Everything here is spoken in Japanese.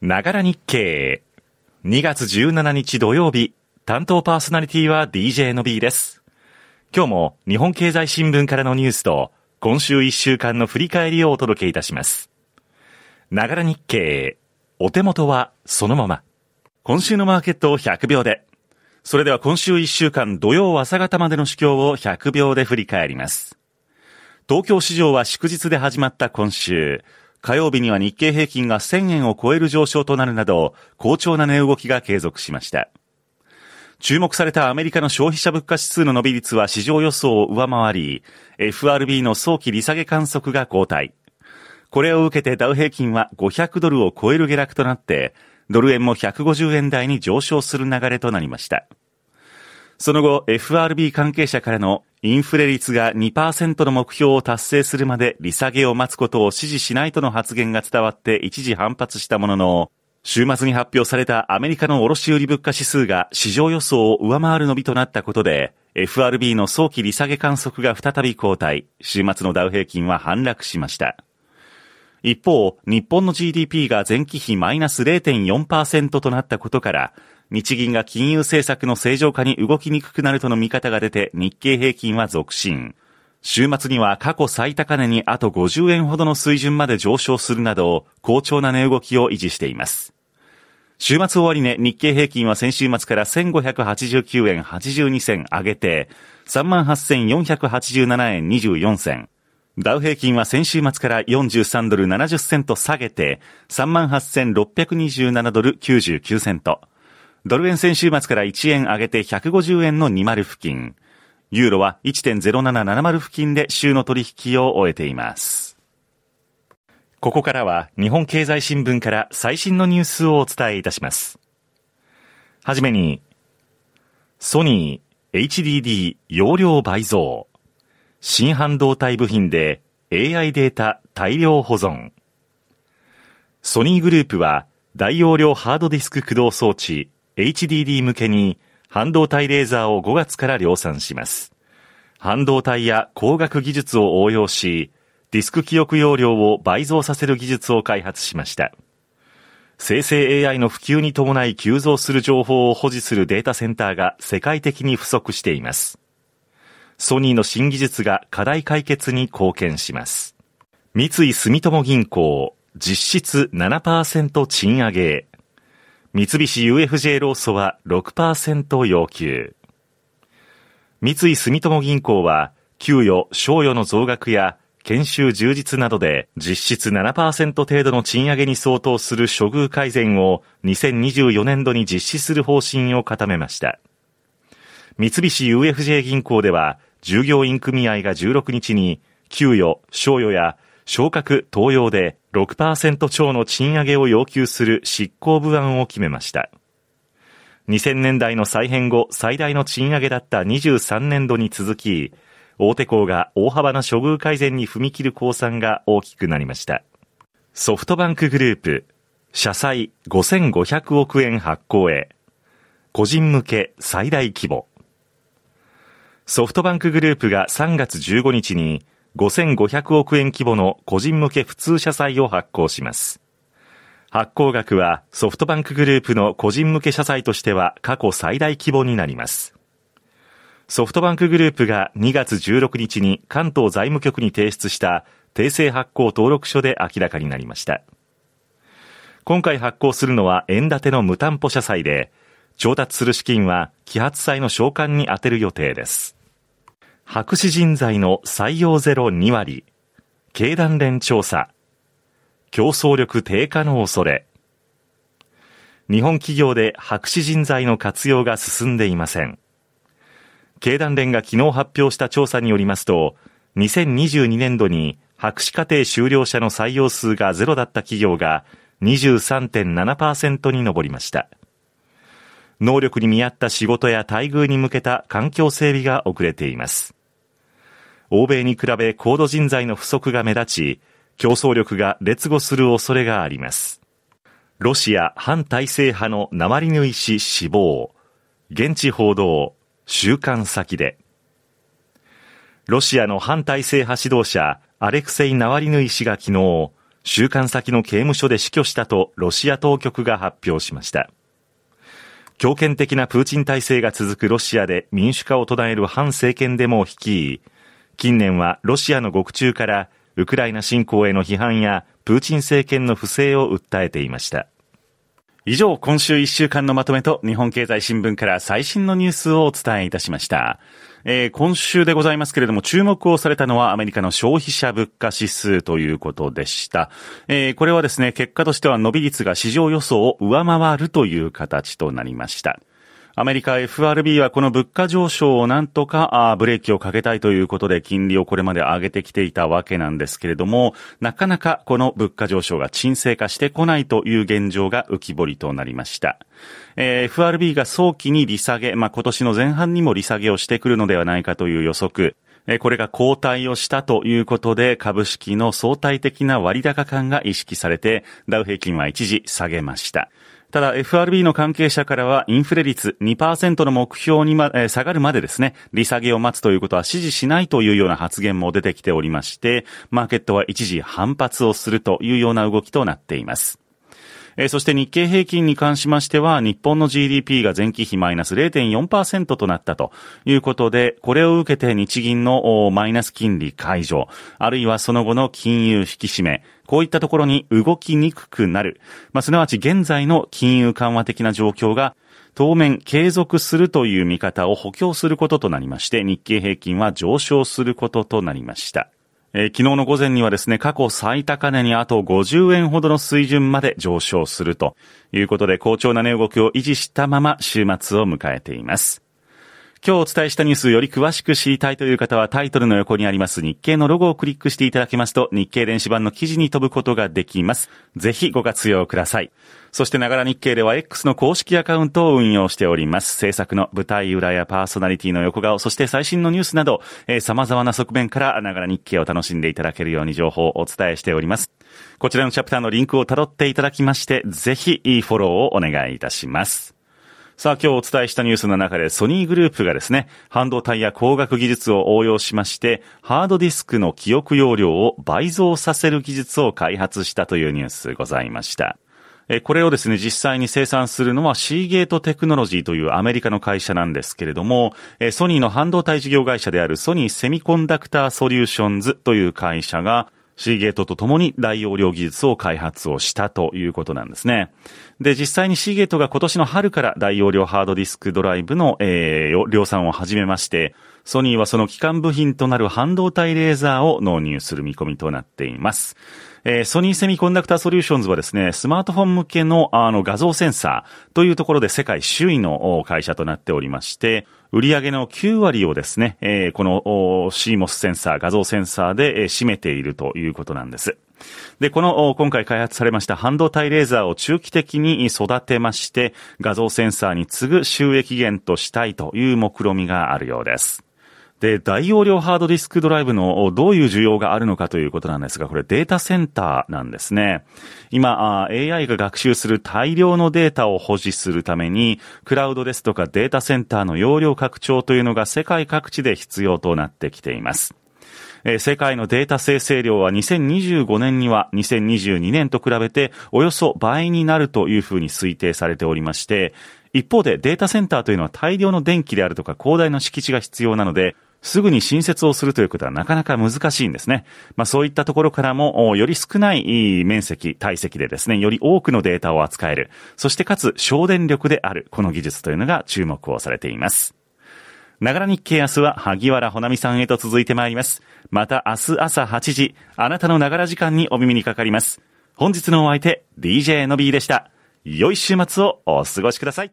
ながら日経。2月17日土曜日、担当パーソナリティは DJ の B です。今日も日本経済新聞からのニュースと、今週1週間の振り返りをお届けいたします。ながら日経。お手元はそのまま。今週のマーケットを100秒で。それでは今週1週間土曜朝方までの主況を100秒で振り返ります。東京市場は祝日で始まった今週、火曜日には日経平均が1000円を超える上昇となるなど、好調な値動きが継続しました。注目されたアメリカの消費者物価指数の伸び率は市場予想を上回り、FRB の早期利下げ観測が後退。これを受けてダウ平均は500ドルを超える下落となって、ドル円も150円台に上昇する流れとなりました。その後、FRB 関係者からのインフレ率が2%の目標を達成するまで利下げを待つことを支持しないとの発言が伝わって一時反発したものの、週末に発表されたアメリカの卸売物価指数が市場予想を上回る伸びとなったことで、FRB の早期利下げ観測が再び後退、週末のダウ平均は反落しました。一方、日本の GDP が前期比マイナス0.4%となったことから、日銀が金融政策の正常化に動きにくくなるとの見方が出て日経平均は続伸。週末には過去最高値にあと50円ほどの水準まで上昇するなど、好調な値動きを維持しています。週末終わり値、日経平均は先週末から1589円82銭上げて、38,487円24銭。ダウ平均は先週末から43ドル70セント下げて、38,627ドル99セント。ドル円先週末から1円上げて150円の20付近。ユーロは1.0770付近で週の取引を終えています。ここからは日本経済新聞から最新のニュースをお伝えいたします。はじめに、ソニー HDD 容量倍増。新半導体部品で AI データ大量保存。ソニーグループは大容量ハードディスク駆動装置 HDD 向けに半導体レーザーを5月から量産します。半導体や光学技術を応用し、ディスク記憶容量を倍増させる技術を開発しました。生成 AI の普及に伴い急増する情報を保持するデータセンターが世界的に不足しています。ソニーの新技術が課題解決に貢献します。三井住友銀行、実質7%賃上げ。三菱 UFJ ローソは6%要求。三井住友銀行は、給与、賞与の増額や研修充実などで実質7%程度の賃上げに相当する処遇改善を2024年度に実施する方針を固めました。三菱 UFJ 銀行では従業員組合が16日に給与、賞与や昇格、登用で6%超の賃上げを要求する執行部案を決めました。2000年代の再編後最大の賃上げだった23年度に続き、大手校が大幅な処遇改善に踏み切る公算が大きくなりました。ソフトバンクグループ、社債5500億円発行へ、個人向け最大規模。ソフトバンクグループが3月15日に5500億円規模の個人向け普通社債を発行します。発行額はソフトバンクグループの個人向け社債としては過去最大規模になります。ソフトバンクグループが2月16日に関東財務局に提出した訂正発行登録書で明らかになりました。今回発行するのは円建ての無担保社債で、調達する資金は揮発債の償還に充てる予定です。博士人材の採用ゼロ2割、経団連調査、競争力低下の恐れ。日本企業で博士人材の活用が進んでいません。経団連が昨日発表した調査によりますと、2022年度に博士課程修了者の採用数がゼロだった企業が23.7%に上りました。能力に見合った仕事や待遇に向けた環境整備が遅れています。欧米に比べ高度人材の不足が目立ち、競争力が劣後する恐れがあります。ロシア反体制派のナマリヌイ氏死亡。現地報道、週刊先で。ロシアの反体制派指導者、アレクセイ・ナワリヌイ氏が昨日、収監先の刑務所で死去したとロシア当局が発表しました。強権的なプーチン体制が続くロシアで民主化を唱える反政権デモを率い、近年はロシアの獄中からウクライナ侵攻への批判やプーチン政権の不正を訴えていました。以上、今週1週間のまとめと日本経済新聞から最新のニュースをお伝えいたしました。えー、今週でございますけれども、注目をされたのはアメリカの消費者物価指数ということでした。えー、これはですね、結果としては伸び率が市場予想を上回るという形となりました。アメリカ FRB はこの物価上昇をなんとかブレーキをかけたいということで金利をこれまで上げてきていたわけなんですけれども、なかなかこの物価上昇が沈静化してこないという現状が浮き彫りとなりました。えー、FRB が早期に利下げ、まあ、今年の前半にも利下げをしてくるのではないかという予測、これが後退をしたということで、株式の相対的な割高感が意識されて、ダウ平均は一時下げました。ただ FRB の関係者からはインフレ率2%の目標にま、え、下がるまでですね、利下げを待つということは支持しないというような発言も出てきておりまして、マーケットは一時反発をするというような動きとなっています。そして日経平均に関しましては、日本の GDP が前期比マイナス0.4%となったということで、これを受けて日銀のマイナス金利解除、あるいはその後の金融引き締め、こういったところに動きにくくなる。まあ、すなわち現在の金融緩和的な状況が当面継続するという見方を補強することとなりまして、日経平均は上昇することとなりました。えー、昨日の午前にはですね、過去最高値にあと50円ほどの水準まで上昇するということで、好調な値動きを維持したまま週末を迎えています。今日お伝えしたニュースより詳しく知りたいという方はタイトルの横にあります日経のロゴをクリックしていただけますと日経電子版の記事に飛ぶことができます。ぜひご活用ください。そしてながら日経では X の公式アカウントを運用しております。制作の舞台裏やパーソナリティの横顔、そして最新のニュースなど、えー、様々な側面からながら日経を楽しんでいただけるように情報をお伝えしております。こちらのチャプターのリンクを辿っていただきまして、ぜひいいフォローをお願いいたします。さあ今日お伝えしたニュースの中でソニーグループがですね、半導体や光学技術を応用しまして、ハードディスクの記憶容量を倍増させる技術を開発したというニュースございました。これをですね、実際に生産するのはシーゲートテクノロジーというアメリカの会社なんですけれども、ソニーの半導体事業会社であるソニーセミコンダクターソリューションズという会社が、シーゲートと共に大容量技術を開発をしたということなんですね。で、実際にシーゲートが今年の春から大容量ハードディスクドライブの、えー、量産を始めまして、ソニーはその基幹部品となる半導体レーザーを納入する見込みとなっています。えー、ソニーセミコンダクターソリューションズはですね、スマートフォン向けのあの画像センサーというところで世界首位の会社となっておりまして、売上の9割をですね、えー、この CMOS センサー、画像センサーで、えー、占めているということなんです。で、この今回開発されました半導体レーザーを中期的に育てまして、画像センサーに次ぐ収益源としたいという目論みがあるようです。で、大容量ハードディスクドライブのどういう需要があるのかということなんですが、これデータセンターなんですね。今、AI が学習する大量のデータを保持するために、クラウドですとかデータセンターの容量拡張というのが世界各地で必要となってきています。世界のデータ生成量は2025年には2022年と比べておよそ倍になるというふうに推定されておりまして、一方でデータセンターというのは大量の電気であるとか広大な敷地が必要なので、すぐに新設をするということはなかなか難しいんですね。まあそういったところからも、より少ない面積、体積でですね、より多くのデータを扱える。そしてかつ省電力である、この技術というのが注目をされています。ながら日経明日は萩原ほなみさんへと続いてまいります。また明日朝8時、あなたのながら時間にお耳にかかります。本日のお相手、DJ の B でした。良い週末をお過ごしください。